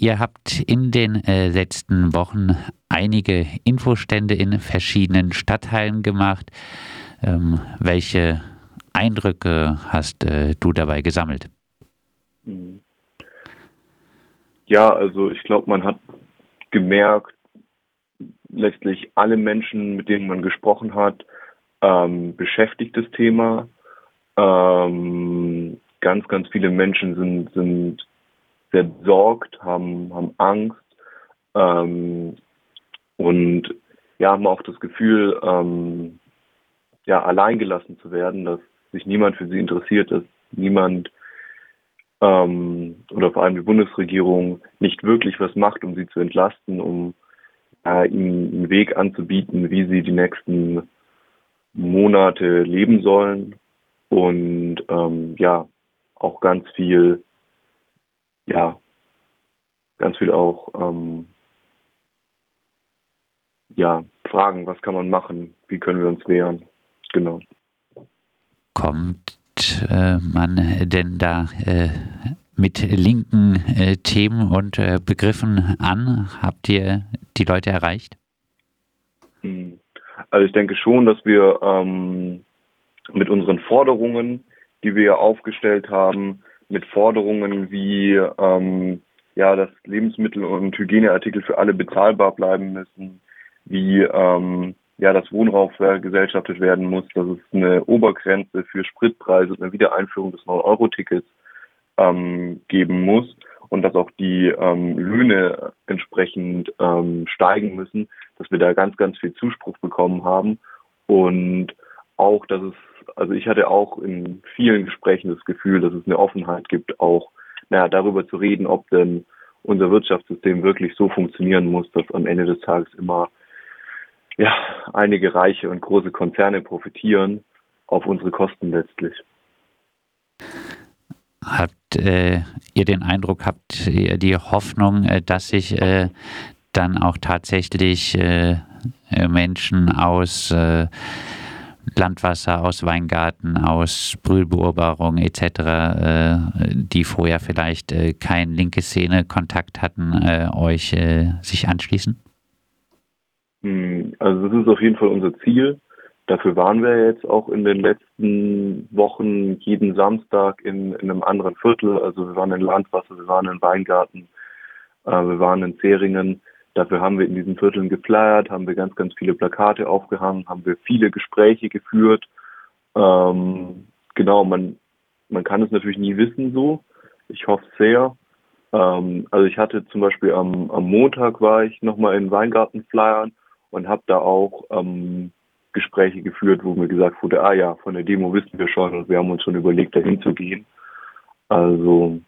Ihr habt in den äh, letzten Wochen einige Infostände in verschiedenen Stadtteilen gemacht. Ähm, welche Eindrücke hast äh, du dabei gesammelt? Mhm. Ja, also ich glaube, man hat gemerkt, letztlich alle Menschen, mit denen man gesprochen hat, ähm, beschäftigt das Thema. Ähm, ganz, ganz viele Menschen sind, sind sehr besorgt, haben, haben Angst ähm, und ja, haben auch das Gefühl, ähm, ja, alleingelassen zu werden, dass sich niemand für sie interessiert, dass niemand ähm, oder vor allem die Bundesregierung nicht wirklich was macht, um sie zu entlasten, um äh, ihnen einen Weg anzubieten, wie sie die nächsten Monate leben sollen. Und ähm, ja auch ganz viel ja ganz viel auch ähm, ja fragen, was kann man machen, wie können wir uns wehren, genau. Kommt äh, man denn da äh, mit linken äh, Themen und äh, Begriffen an? Habt ihr die Leute erreicht? Hm. Also ich denke schon, dass wir ähm, mit unseren Forderungen, die wir aufgestellt haben, mit Forderungen wie ähm, ja, dass Lebensmittel und Hygieneartikel für alle bezahlbar bleiben müssen, wie ähm, ja, dass Wohnraum vergesellschaftet werden muss, dass es eine Obergrenze für Spritpreise und eine Wiedereinführung des 9-Euro-Tickets ähm, geben muss und dass auch die ähm, Löhne entsprechend ähm, steigen müssen, dass wir da ganz, ganz viel Zuspruch bekommen haben und auch, dass es, also ich hatte auch in vielen Gesprächen das Gefühl, dass es eine Offenheit gibt, auch naja, darüber zu reden, ob denn unser Wirtschaftssystem wirklich so funktionieren muss, dass am Ende des Tages immer ja, einige reiche und große Konzerne profitieren auf unsere Kosten letztlich. Habt äh, ihr den Eindruck, habt ihr die Hoffnung, äh, dass sich äh, dann auch tatsächlich äh, Menschen aus äh, Landwasser, aus Weingarten, aus Brühlbeurbarung etc., äh, die vorher vielleicht kein linke Szene Kontakt hatten, euch sich anschließen? Hm, also das ist auf jeden Fall unser Ziel. Dafür waren wir jetzt auch in den letzten Wochen jeden Samstag in, in einem anderen Viertel. Also wir waren in Landwasser, wir waren in Weingarten, äh, wir waren in Zeringen. Dafür haben wir in diesen Vierteln geflyert, haben wir ganz, ganz viele Plakate aufgehangen, haben wir viele Gespräche geführt. Ähm, genau, man, man kann es natürlich nie wissen so. Ich hoffe sehr. Ähm, also ich hatte zum Beispiel am, am Montag war ich nochmal in Weingarten flyern und habe da auch ähm, Gespräche geführt, wo mir gesagt wurde, ah ja, von der Demo wissen wir schon und wir haben uns schon überlegt, dahin zu gehen. Also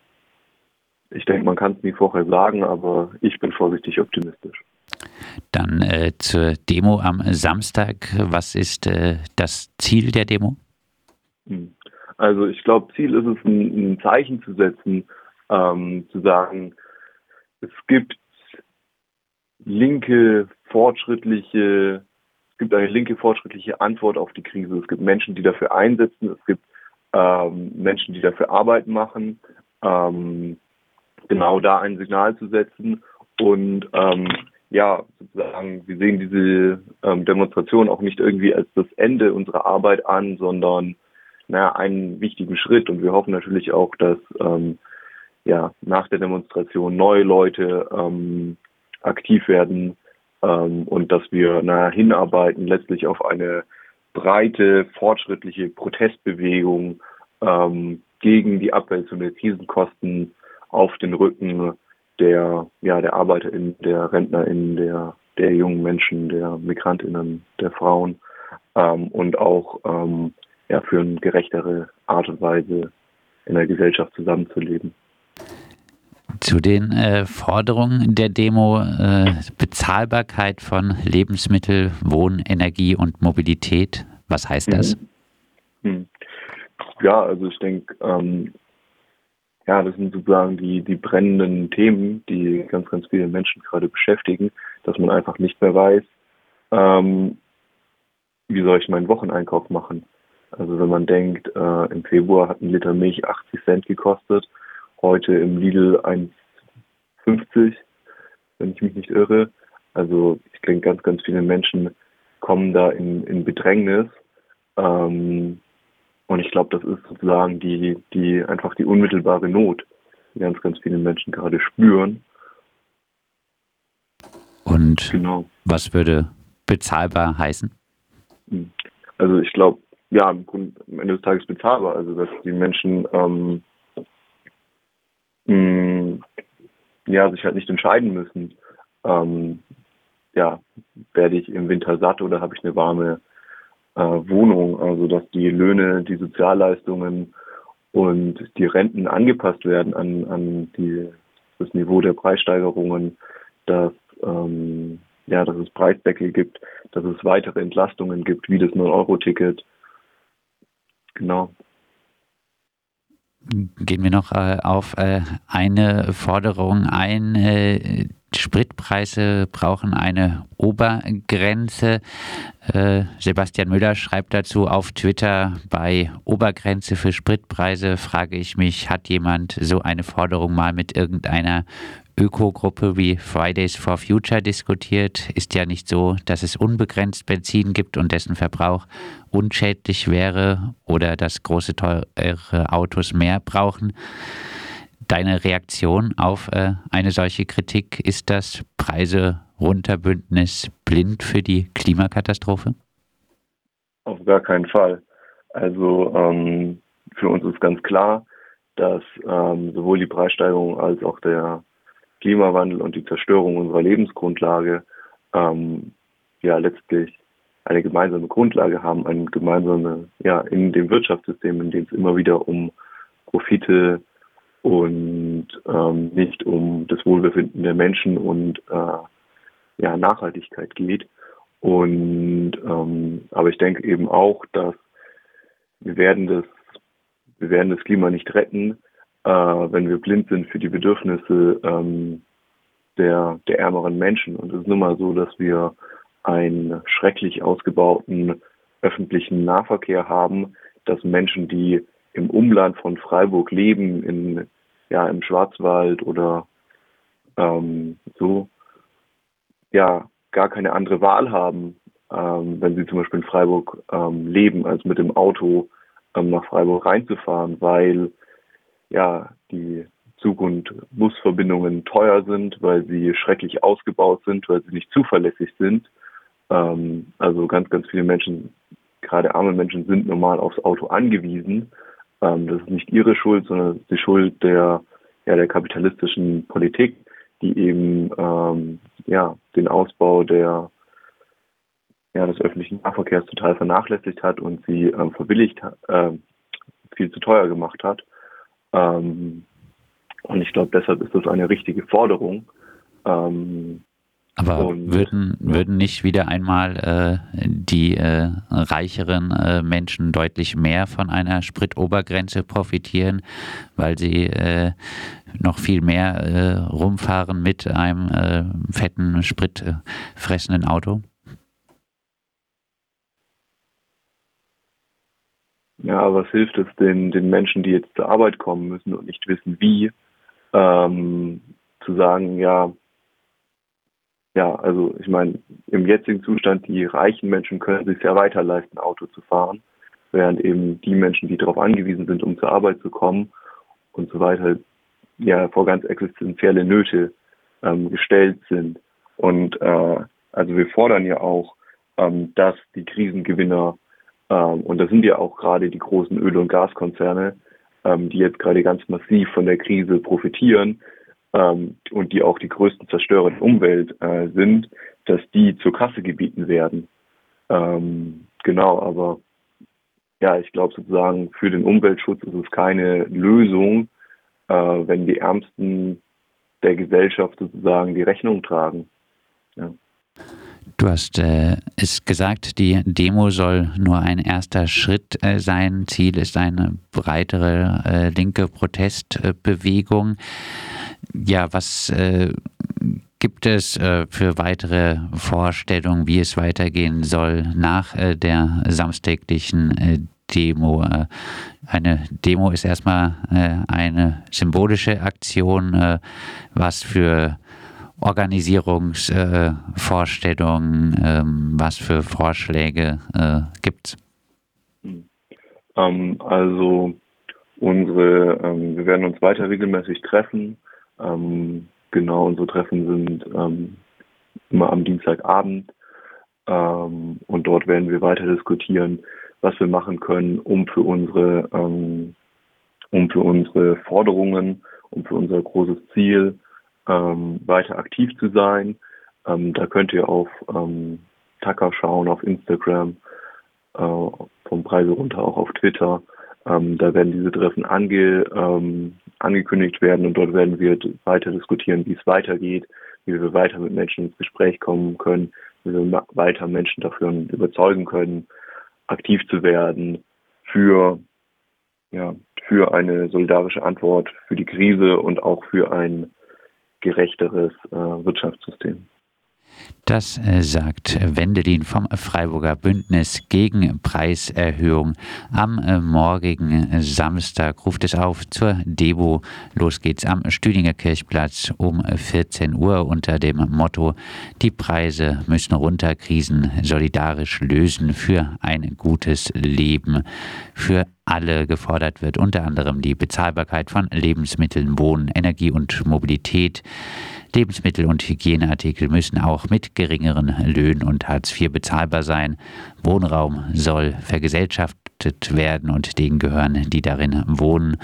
ich denke, man kann es nie vorher sagen, aber ich bin vorsichtig optimistisch. Dann äh, zur Demo am Samstag. Was ist äh, das Ziel der Demo? Hm. Also ich glaube, Ziel ist es, ein, ein Zeichen zu setzen, ähm, zu sagen, es gibt linke, fortschrittliche, es gibt eine linke, fortschrittliche Antwort auf die Krise. Es gibt Menschen, die dafür einsetzen, es gibt ähm, Menschen, die dafür Arbeit machen, ähm, genau da ein Signal zu setzen und ähm, ja, sozusagen, wir sehen diese ähm, Demonstration auch nicht irgendwie als das Ende unserer Arbeit an, sondern naja, einen wichtigen Schritt. Und wir hoffen natürlich auch, dass ähm, ja nach der Demonstration neue Leute ähm, aktiv werden ähm, und dass wir na, hinarbeiten letztlich auf eine breite, fortschrittliche Protestbewegung ähm, gegen die Abwälzung der Krisenkosten auf den Rücken der, ja, der ArbeiterInnen, der RentnerInnen, der, der jungen Menschen, der MigrantInnen, der Frauen ähm, und auch ähm, ja, für eine gerechtere Art und Weise in der Gesellschaft zusammenzuleben. Zu den äh, Forderungen der Demo äh, Bezahlbarkeit von Lebensmittel, Wohn-, Energie und Mobilität. Was heißt das? Mhm. Mhm. Ja, also ich denke, ähm, ja, das sind sozusagen die, die brennenden Themen, die ganz, ganz viele Menschen gerade beschäftigen, dass man einfach nicht mehr weiß, ähm, wie soll ich meinen Wocheneinkauf machen. Also wenn man denkt, äh, im Februar hat ein Liter Milch 80 Cent gekostet heute im Lidl 1,50 50, wenn ich mich nicht irre. Also ich denke, ganz, ganz viele Menschen kommen da in, in Bedrängnis. Ähm, und ich glaube, das ist sozusagen die, die einfach die unmittelbare Not, die ganz, ganz viele Menschen gerade spüren. Und genau. was würde bezahlbar heißen? Hm. Also ich glaube, ja, am Ende des Tages bezahlbar. Also dass die Menschen ähm, mh, hm, ja, sich halt nicht entscheiden müssen. Ähm, ja, werde ich im Winter satt oder habe ich eine warme Wohnung? Also dass die Löhne, die Sozialleistungen und die Renten angepasst werden an, an die, das Niveau der Preissteigerungen, dass ähm, ja, dass es Preisdeckel gibt, dass es weitere Entlastungen gibt, wie das 9-Euro-Ticket. Genau. Gehen wir noch äh, auf äh, eine Forderung ein. Äh, Spritpreise brauchen eine Obergrenze. Äh, Sebastian Müller schreibt dazu auf Twitter, bei Obergrenze für Spritpreise frage ich mich, hat jemand so eine Forderung mal mit irgendeiner Ökogruppe wie Fridays for Future diskutiert, ist ja nicht so, dass es unbegrenzt Benzin gibt und dessen Verbrauch unschädlich wäre oder dass große teure Autos mehr brauchen. Deine Reaktion auf äh, eine solche Kritik ist das Preise runterbündnis blind für die Klimakatastrophe? Auf gar keinen Fall. Also ähm, für uns ist ganz klar, dass ähm, sowohl die Preissteigerung als auch der Klimawandel und die Zerstörung unserer Lebensgrundlage ähm, ja letztlich eine gemeinsame Grundlage haben, ein gemeinsame, ja, in dem Wirtschaftssystem, in dem es immer wieder um Profite und ähm, nicht um das Wohlbefinden der Menschen und äh, ja, Nachhaltigkeit geht. Und ähm, aber ich denke eben auch, dass wir werden das, wir werden das Klima nicht retten, äh, wenn wir blind sind für die Bedürfnisse ähm, der, der ärmeren Menschen. Und es ist nun mal so, dass wir einen schrecklich ausgebauten öffentlichen Nahverkehr haben, dass Menschen, die im Umland von Freiburg leben, in, ja, im Schwarzwald oder ähm, so, ja, gar keine andere Wahl haben, ähm, wenn sie zum Beispiel in Freiburg ähm, leben, als mit dem Auto ähm, nach Freiburg reinzufahren, weil ja, die Zug- und Busverbindungen teuer sind, weil sie schrecklich ausgebaut sind, weil sie nicht zuverlässig sind. Ähm, also ganz, ganz viele Menschen, gerade arme Menschen, sind normal aufs Auto angewiesen. Ähm, das ist nicht ihre Schuld, sondern die Schuld der, ja, der kapitalistischen Politik, die eben ähm, ja, den Ausbau der ja, des öffentlichen Nahverkehrs total vernachlässigt hat und sie ähm, verbilligt, äh, viel zu teuer gemacht hat. Ähm, und ich glaube, deshalb ist das eine richtige Forderung. Ähm, aber würden, würden nicht wieder einmal äh, die äh, reicheren äh, Menschen deutlich mehr von einer Spritobergrenze profitieren, weil sie äh, noch viel mehr äh, rumfahren mit einem äh, fetten, spritfressenden Auto? Ja, was hilft es den, den Menschen, die jetzt zur Arbeit kommen müssen und nicht wissen, wie, ähm, zu sagen, ja, ja, also ich meine, im jetzigen Zustand, die reichen Menschen können sich ja weiter leisten, Auto zu fahren, während eben die Menschen, die darauf angewiesen sind, um zur Arbeit zu kommen und so weiter, ja, vor ganz existenzielle Nöte ähm, gestellt sind. Und äh, also wir fordern ja auch, ähm, dass die Krisengewinner ähm, und das sind ja auch gerade die großen Öl- und Gaskonzerne, ähm, die jetzt gerade ganz massiv von der Krise profitieren ähm, und die auch die größten Zerstörer der Umwelt äh, sind, dass die zur Kasse gebieten werden. Ähm, genau, aber ja, ich glaube sozusagen für den Umweltschutz ist es keine Lösung, äh, wenn die Ärmsten der Gesellschaft sozusagen die Rechnung tragen. Ja. Du hast äh, es gesagt, die Demo soll nur ein erster Schritt äh, sein. Ziel ist eine breitere äh, linke Protestbewegung. Ja, was äh, gibt es äh, für weitere Vorstellungen, wie es weitergehen soll nach äh, der samstäglichen Demo. Äh, eine Demo ist erstmal äh, eine symbolische Aktion, äh, was für Organisierungsvorstellungen, ähm, was für Vorschläge gibt es? Ähm, also unsere, ähm, wir werden uns weiter regelmäßig treffen. Ähm, genau, unsere Treffen sind ähm, immer am Dienstagabend ähm, und dort werden wir weiter diskutieren, was wir machen können, um für unsere, ähm, um für unsere Forderungen, um für unser großes Ziel weiter aktiv zu sein. da könnt ihr auf Tucker schauen, auf Instagram, äh, vom Preise runter auch auf Twitter. Ähm, da werden diese Treffen ange, ähm, angekündigt werden und dort werden wir weiter diskutieren, wie es weitergeht, wie wir weiter mit Menschen ins Gespräch kommen können, wie wir weiter Menschen dafür überzeugen können, aktiv zu werden für, ja, für eine solidarische Antwort für die Krise und auch für ein gerechteres äh, Wirtschaftssystem. Das äh, sagt Wendelin vom Freiburger Bündnis gegen Preiserhöhung. Am äh, morgigen Samstag ruft es auf zur Debo. Los geht's am Stüdinger Kirchplatz um 14 Uhr unter dem Motto Die Preise müssen runter, Krisen solidarisch lösen für ein gutes Leben. Für alle gefordert wird unter anderem die Bezahlbarkeit von Lebensmitteln, Wohnen, Energie und Mobilität. Lebensmittel und Hygieneartikel müssen auch mit geringeren Löhnen und Hartz IV bezahlbar sein. Wohnraum soll vergesellschaftet werden und denen gehören, die darin wohnen.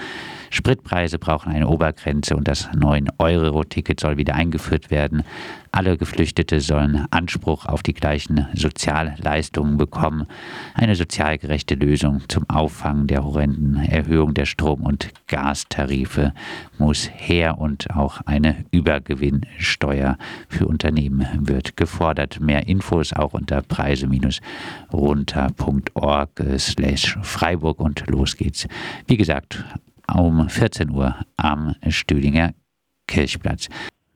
Spritpreise brauchen eine Obergrenze und das 9-Euro-Ticket soll wieder eingeführt werden. Alle Geflüchtete sollen Anspruch auf die gleichen Sozialleistungen bekommen. Eine sozial gerechte Lösung zum Auffangen der horrenden Erhöhung der Strom- und Gastarife muss her und auch eine Übergewinnsteuer für Unternehmen wird gefordert. Mehr Infos auch unter preise-runter.org slash Freiburg und los geht's. Wie gesagt, um 14 Uhr am Stühlinger Kirchplatz.